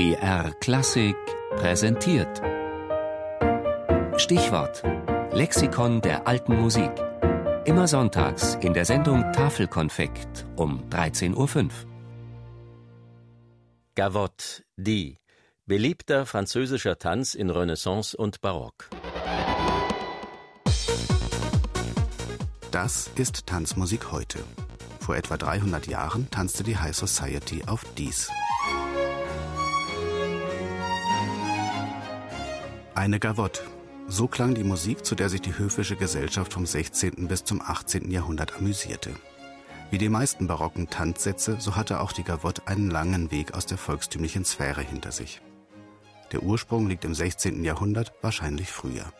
BR Klassik präsentiert. Stichwort: Lexikon der alten Musik. Immer sonntags in der Sendung Tafelkonfekt um 13.05 Uhr. Gavotte, die. Beliebter französischer Tanz in Renaissance und Barock. Das ist Tanzmusik heute. Vor etwa 300 Jahren tanzte die High Society auf dies. Eine Gavotte. So klang die Musik, zu der sich die höfische Gesellschaft vom 16. bis zum 18. Jahrhundert amüsierte. Wie die meisten barocken Tanzsätze, so hatte auch die Gavotte einen langen Weg aus der volkstümlichen Sphäre hinter sich. Der Ursprung liegt im 16. Jahrhundert, wahrscheinlich früher.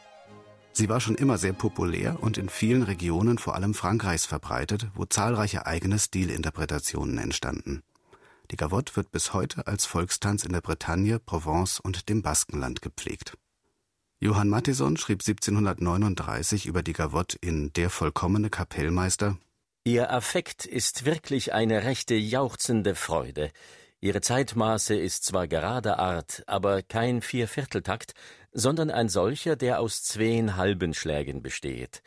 Sie war schon immer sehr populär und in vielen Regionen, vor allem Frankreichs, verbreitet, wo zahlreiche eigene Stilinterpretationen entstanden. Die Gavotte wird bis heute als Volkstanz in der Bretagne, Provence und dem Baskenland gepflegt. Johann Mattison schrieb 1739 über die Gavotte in Der vollkommene Kapellmeister Ihr Affekt ist wirklich eine rechte jauchzende Freude. Ihre Zeitmaße ist zwar gerader Art, aber kein Viervierteltakt, sondern ein solcher, der aus zween halben Schlägen besteht.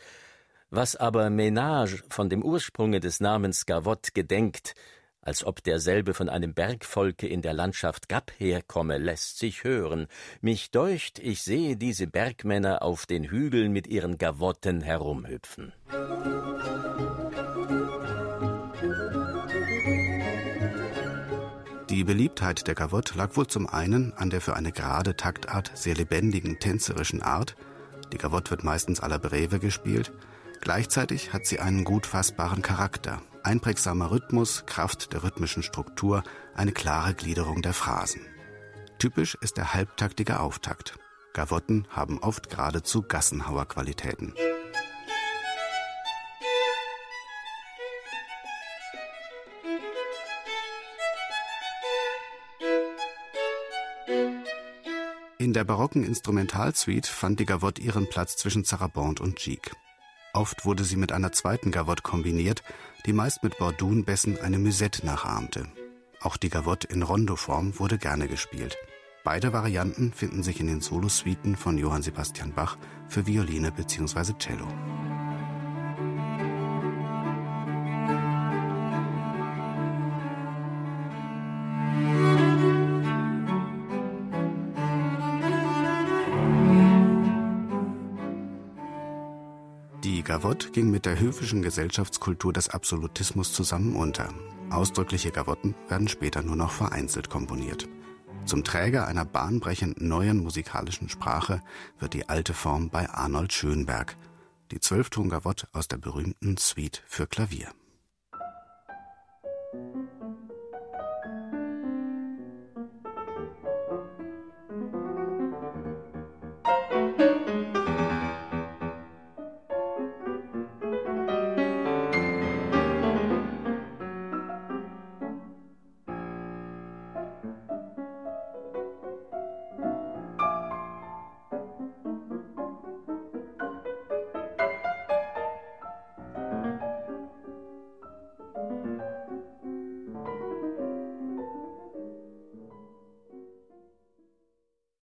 Was aber Ménage von dem Ursprunge des Namens Gavotte gedenkt, als ob derselbe von einem Bergvolke in der Landschaft Gap herkomme, lässt sich hören. Mich deucht, ich sehe diese Bergmänner auf den Hügeln mit ihren Gavotten herumhüpfen. Die Beliebtheit der Gavotte lag wohl zum einen an der für eine gerade Taktart sehr lebendigen tänzerischen Art. Die Gavotte wird meistens à la Breve gespielt. Gleichzeitig hat sie einen gut fassbaren Charakter, einprägsamer Rhythmus, Kraft der rhythmischen Struktur, eine klare Gliederung der Phrasen. Typisch ist der halbtaktige Auftakt. Gavotten haben oft geradezu Gassenhauer-Qualitäten. In der barocken Instrumentalsuite fand die Gavotte ihren Platz zwischen Zarabande und Gigue. Oft wurde sie mit einer zweiten Gavotte kombiniert, die meist mit Bordunbässen eine Musette nachahmte. Auch die Gavotte in Rondoform wurde gerne gespielt. Beide Varianten finden sich in den Solosuiten von Johann Sebastian Bach für Violine bzw. Cello. Die Gavotte ging mit der höfischen Gesellschaftskultur des Absolutismus zusammen unter. Ausdrückliche Gavotten werden später nur noch vereinzelt komponiert. Zum Träger einer bahnbrechend neuen musikalischen Sprache wird die alte Form bei Arnold Schönberg, die Zwölfton-Gavotte aus der berühmten Suite für Klavier.